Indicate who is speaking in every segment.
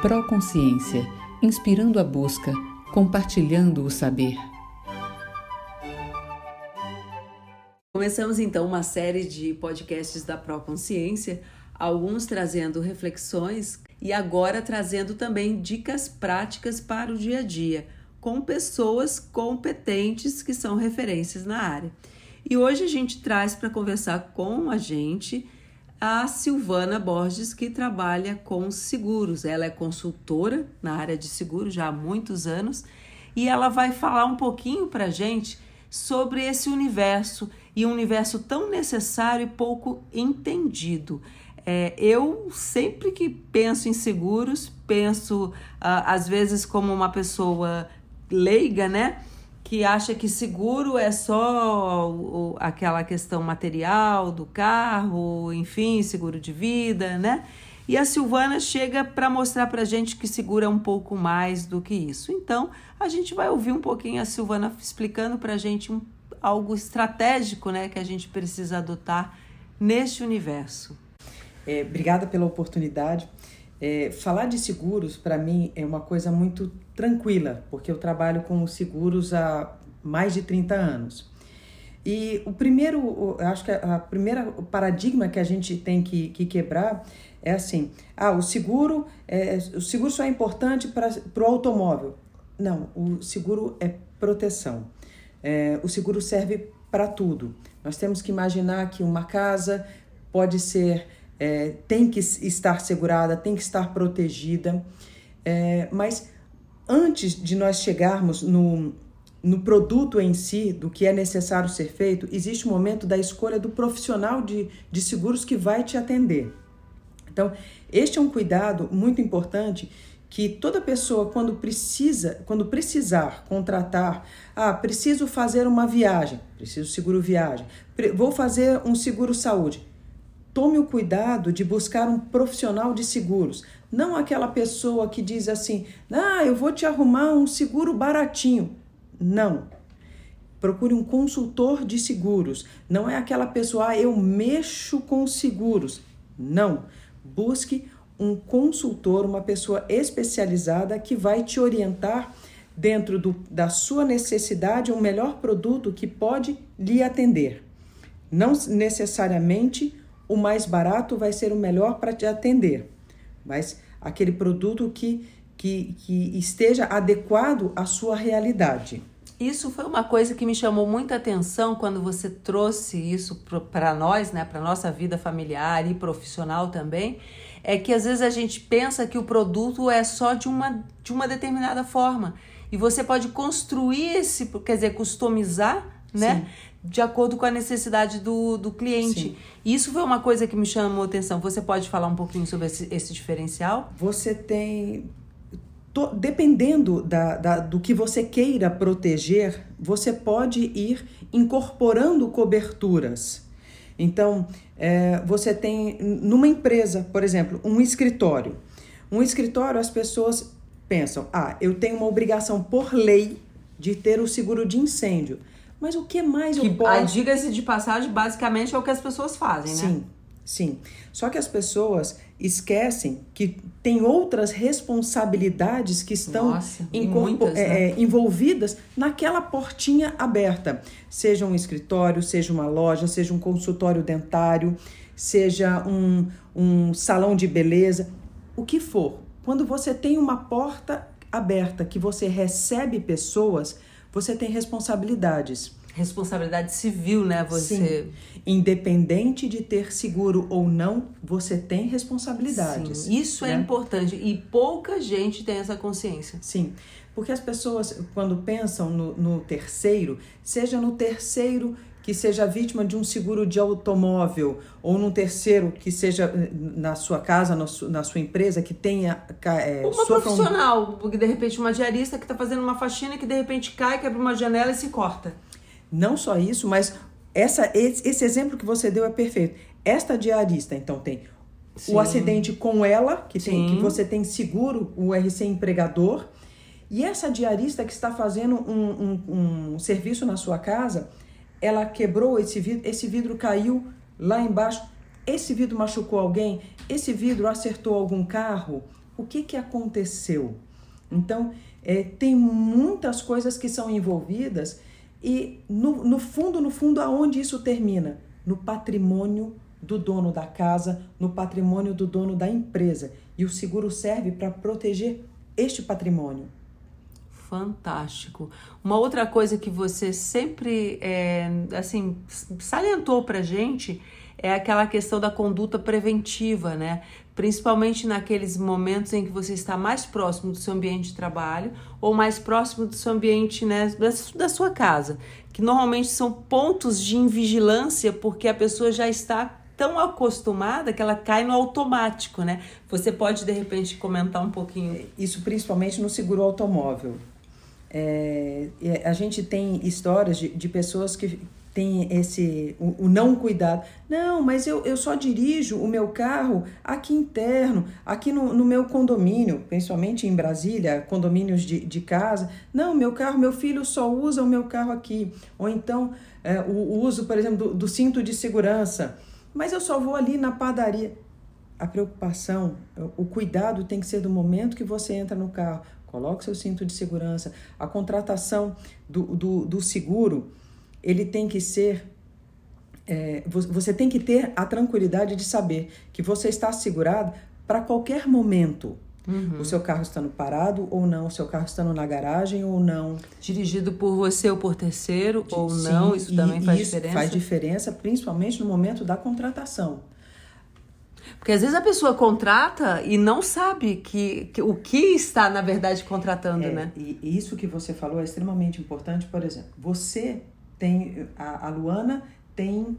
Speaker 1: Proconsciência, inspirando a busca, compartilhando o saber.
Speaker 2: Começamos então uma série de podcasts da Proconsciência, alguns trazendo reflexões e agora trazendo também dicas práticas para o dia a dia, com pessoas competentes que são referências na área. E hoje a gente traz para conversar com a gente a Silvana Borges, que trabalha com seguros. Ela é consultora na área de seguros já há muitos anos e ela vai falar um pouquinho para gente sobre esse universo e um universo tão necessário e pouco entendido. É, eu sempre que penso em seguros, penso uh, às vezes como uma pessoa leiga, né? Que acha que seguro é só o, aquela questão material do carro, enfim, seguro de vida, né? E a Silvana chega para mostrar para gente que seguro é um pouco mais do que isso. Então, a gente vai ouvir um pouquinho a Silvana explicando para gente um, algo estratégico né, que a gente precisa adotar neste universo.
Speaker 3: É, obrigada pela oportunidade. É, falar de seguros, para mim, é uma coisa muito tranquila, porque eu trabalho com seguros há mais de 30 anos. E o primeiro, acho que a primeira paradigma que a gente tem que, que quebrar é assim: ah, o seguro, é, o seguro só é importante para o automóvel. Não, o seguro é proteção. É, o seguro serve para tudo. Nós temos que imaginar que uma casa pode ser é, tem que estar segurada, tem que estar protegida. É, mas antes de nós chegarmos no, no produto em si, do que é necessário ser feito, existe o momento da escolha do profissional de, de seguros que vai te atender. Então, este é um cuidado muito importante que toda pessoa quando precisa, quando precisar contratar, ah, preciso fazer uma viagem, preciso seguro viagem, vou fazer um seguro saúde tome o cuidado de buscar um profissional de seguros, não aquela pessoa que diz assim: "Ah, eu vou te arrumar um seguro baratinho". Não. Procure um consultor de seguros. Não é aquela pessoa, ah, eu mexo com seguros. Não. Busque um consultor, uma pessoa especializada que vai te orientar dentro do, da sua necessidade o melhor produto que pode lhe atender. Não necessariamente o mais barato vai ser o melhor para te atender, mas aquele produto que, que, que esteja adequado à sua realidade.
Speaker 2: Isso foi uma coisa que me chamou muita atenção quando você trouxe isso para nós, né, para nossa vida familiar e profissional também, é que às vezes a gente pensa que o produto é só de uma, de uma determinada forma. E você pode construir esse, quer dizer, customizar, né? Sim de acordo com a necessidade do, do cliente. Sim. Isso foi uma coisa que me chamou a atenção. Você pode falar um pouquinho sobre esse, esse diferencial?
Speaker 3: Você tem. dependendo da, da, do que você queira proteger, você pode ir incorporando coberturas. Então, é, você tem numa empresa, por exemplo, um escritório. Um escritório, as pessoas pensam: ah, eu tenho uma obrigação por lei de ter o seguro de incêndio. Mas o que mais
Speaker 2: que,
Speaker 3: eu posso...
Speaker 2: Diga-se de passagem, basicamente é o que as pessoas fazem,
Speaker 3: né? Sim, sim. Só que as pessoas esquecem que tem outras responsabilidades que estão
Speaker 2: Nossa, muitas,
Speaker 3: é, né? é, envolvidas naquela portinha aberta. Seja um escritório, seja uma loja, seja um consultório dentário, seja um, um salão de beleza, o que for. Quando você tem uma porta aberta que você recebe pessoas você tem responsabilidades.
Speaker 2: Responsabilidade civil, né? Você.
Speaker 3: Sim. Independente de ter seguro ou não, você tem responsabilidades.
Speaker 2: Sim, isso é né? é importante e pouca gente tem essa consciência.
Speaker 3: Sim, porque as pessoas, quando pensam no, no terceiro, seja no terceiro que seja vítima de um seguro de automóvel ou num terceiro que seja eh, na sua casa, na sua empresa, que tenha.
Speaker 2: É, uma profissional, um... porque de repente uma diarista que está fazendo uma faxina que de repente cai, quebra uma janela e se corta.
Speaker 3: Não só isso, mas essa, esse exemplo que você deu é perfeito. Esta diarista, então, tem Sim. o acidente com ela, que, tem, que você tem seguro, o RC empregador, e essa diarista que está fazendo um, um, um serviço na sua casa ela quebrou esse vidro, esse vidro caiu lá embaixo, esse vidro machucou alguém, esse vidro acertou algum carro, o que, que aconteceu. Então, é, tem muitas coisas que são envolvidas e no, no fundo, no fundo, aonde isso termina? No patrimônio do dono da casa, no patrimônio do dono da empresa. E o seguro serve para proteger este patrimônio.
Speaker 2: Fantástico. Uma outra coisa que você sempre é, assim salientou para gente é aquela questão da conduta preventiva, né? Principalmente naqueles momentos em que você está mais próximo do seu ambiente de trabalho ou mais próximo do seu ambiente, né, da sua casa, que normalmente são pontos de invigilância porque a pessoa já está tão acostumada que ela cai no automático, né? Você pode de repente comentar um pouquinho
Speaker 3: isso, principalmente no seguro automóvel. É, a gente tem histórias de, de pessoas que tem esse o, o, não cuidado. Não, mas eu, eu só dirijo o meu carro aqui interno, aqui no, no meu condomínio, principalmente em Brasília, condomínios de, de casa. Não, meu carro, meu filho só usa o meu carro aqui. Ou então é, o, o, uso, por exemplo, do, do cinto de segurança. Mas eu só vou ali na padaria. A preocupação, o cuidado tem que ser do momento que você entra no carro. Coloque seu cinto de segurança. A contratação do, do, do seguro ele tem que ser. É, você tem que ter a tranquilidade de saber que você está segurado para qualquer momento. Uhum. O seu carro estando parado ou não, o seu carro estando na garagem ou não.
Speaker 2: Dirigido por você ou por terceiro ou Sim, não, isso também faz isso diferença?
Speaker 3: Faz diferença, principalmente no momento da contratação.
Speaker 2: Porque às vezes a pessoa contrata e não sabe que, que o que está, na verdade, contratando,
Speaker 3: é,
Speaker 2: né?
Speaker 3: E isso que você falou é extremamente importante. Por exemplo, você tem a, a Luana tem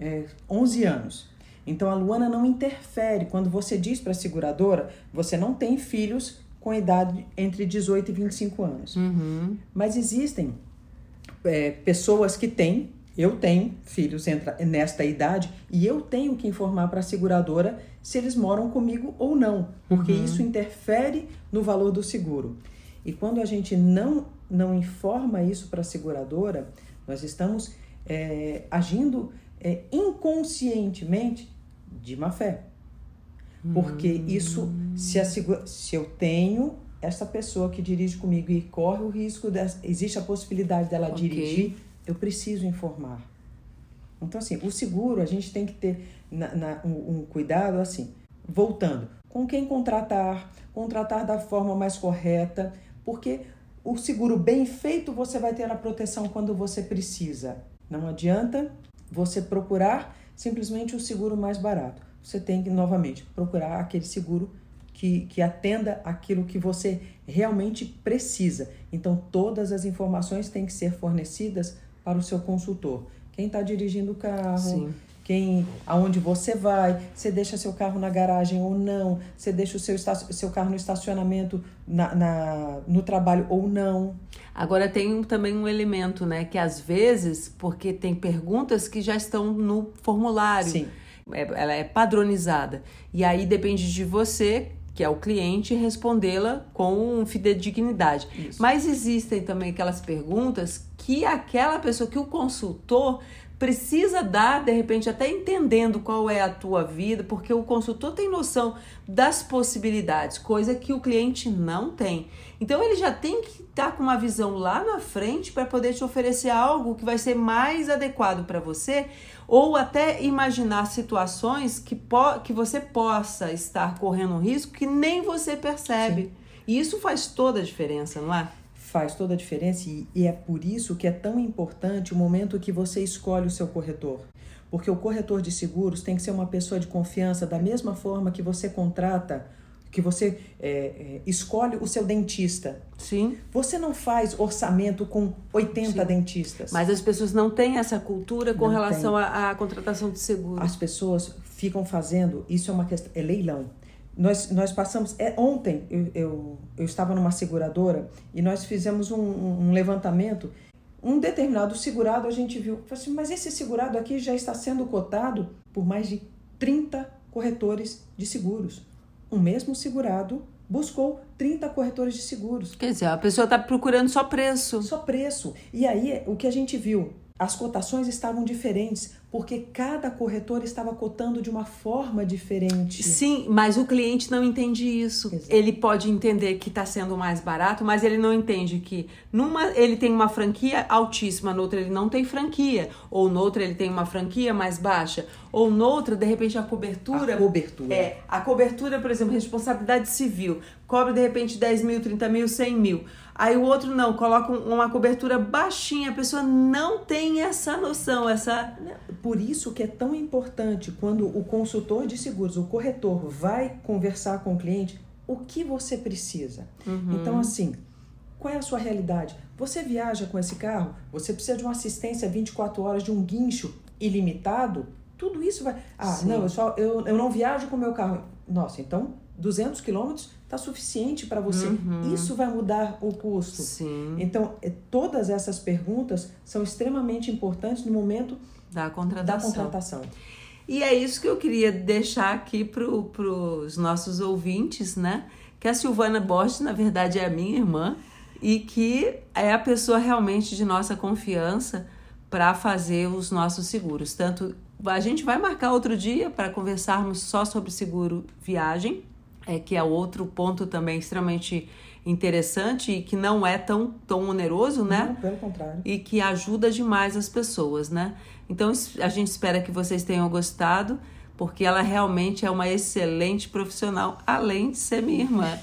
Speaker 3: é, 11 anos. Então a Luana não interfere. Quando você diz para a seguradora, você não tem filhos com idade entre 18 e 25 anos. Uhum. Mas existem é, pessoas que têm, eu tenho filhos nesta idade, e eu tenho que informar para a seguradora se eles moram comigo ou não, porque uhum. isso interfere no valor do seguro. E quando a gente não, não informa isso para a seguradora, nós estamos é, agindo é, inconscientemente de má fé. Porque hum. isso, se, a, se eu tenho essa pessoa que dirige comigo e corre o risco, de, existe a possibilidade dela okay. dirigir, eu preciso informar. Então, assim, o seguro a gente tem que ter na, na, um, um cuidado, assim, voltando, com quem contratar, contratar da forma mais correta, porque o seguro bem feito, você vai ter a proteção quando você precisa. Não adianta você procurar simplesmente o seguro mais barato. Você tem que, novamente, procurar aquele seguro que, que atenda aquilo que você realmente precisa. Então, todas as informações têm que ser fornecidas para o seu consultor. Quem está dirigindo o carro, Sim quem, aonde você vai, você deixa seu carro na garagem ou não, você deixa o seu, seu carro no estacionamento na, na, no trabalho ou não.
Speaker 2: Agora tem também um elemento, né, que às vezes, porque tem perguntas que já estão no formulário,
Speaker 3: Sim.
Speaker 2: É, ela é padronizada, e aí depende de você que é o cliente, respondê-la com fidedignidade. Isso. Mas existem também aquelas perguntas que aquela pessoa, que o consultor precisa dar, de repente, até entendendo qual é a tua vida, porque o consultor tem noção das possibilidades, coisa que o cliente não tem. Então ele já tem que estar tá com uma visão lá na frente para poder te oferecer algo que vai ser mais adequado para você, ou até imaginar situações que, po que você possa estar correndo um risco que nem você percebe. Sim. E isso faz toda a diferença, não é?
Speaker 3: Faz toda a diferença e, e é por isso que é tão importante o momento que você escolhe o seu corretor. Porque o corretor de seguros tem que ser uma pessoa de confiança, da mesma forma que você contrata, que você é, é, escolhe o seu dentista.
Speaker 2: Sim.
Speaker 3: Você não faz orçamento com 80 Sim. dentistas.
Speaker 2: Mas as pessoas não têm essa cultura com não relação à contratação de seguro.
Speaker 3: As pessoas ficam fazendo, isso é uma questão, é leilão. Nós, nós passamos. É, ontem eu, eu, eu estava numa seguradora e nós fizemos um, um levantamento. Um determinado segurado a gente viu, assim, mas esse segurado aqui já está sendo cotado por mais de 30 corretores de seguros. O mesmo segurado buscou 30 corretores de seguros.
Speaker 2: Quer dizer, a pessoa está procurando só preço.
Speaker 3: Só preço. E aí, o que a gente viu? As cotações estavam diferentes. porque cada corretor estava cotando de uma forma diferente.
Speaker 2: Sim, mas o cliente não entende isso. Exato. Ele pode entender que está sendo mais barato, mas ele não entende que numa ele tem uma franquia altíssima, noutra ele não tem franquia, ou noutra ele tem uma franquia mais baixa, ou noutra de repente a cobertura.
Speaker 3: A cobertura.
Speaker 2: É, a cobertura, por exemplo, responsabilidade civil, cobre de repente 10 mil, 30 mil, 100 mil. Aí o outro não, coloca uma cobertura baixinha, a pessoa não tem essa noção, essa.
Speaker 3: Por isso que é tão importante quando o consultor de seguros, o corretor, vai conversar com o cliente, o que você precisa. Uhum. Então, assim, qual é a sua realidade? Você viaja com esse carro? Você precisa de uma assistência 24 horas, de um guincho ilimitado? Tudo isso vai. Ah, Sim. não, eu, só, eu, eu não viajo com o meu carro. Nossa, então 200 quilômetros está suficiente para você. Uhum. Isso vai mudar o custo.
Speaker 2: Sim.
Speaker 3: Então, é, todas essas perguntas são extremamente importantes no momento
Speaker 2: da contratação.
Speaker 3: Da contratação.
Speaker 2: E é isso que eu queria deixar aqui para os nossos ouvintes, né? Que a Silvana Borges, na verdade, é a minha irmã e que é a pessoa realmente de nossa confiança para fazer os nossos seguros. Tanto a gente vai marcar outro dia para conversarmos só sobre seguro viagem, é, que é outro ponto também extremamente interessante e que não é tão, tão oneroso, né?
Speaker 3: Não, pelo contrário.
Speaker 2: E que ajuda demais as pessoas, né? Então a gente espera que vocês tenham gostado, porque ela realmente é uma excelente profissional, além de ser minha irmã.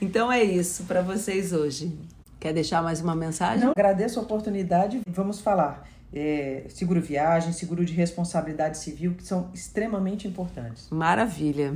Speaker 2: Então é isso para vocês hoje. Quer deixar mais uma mensagem?
Speaker 3: Não, agradeço a oportunidade. Vamos falar. É, seguro viagem, seguro de responsabilidade civil, que são extremamente importantes.
Speaker 2: Maravilha.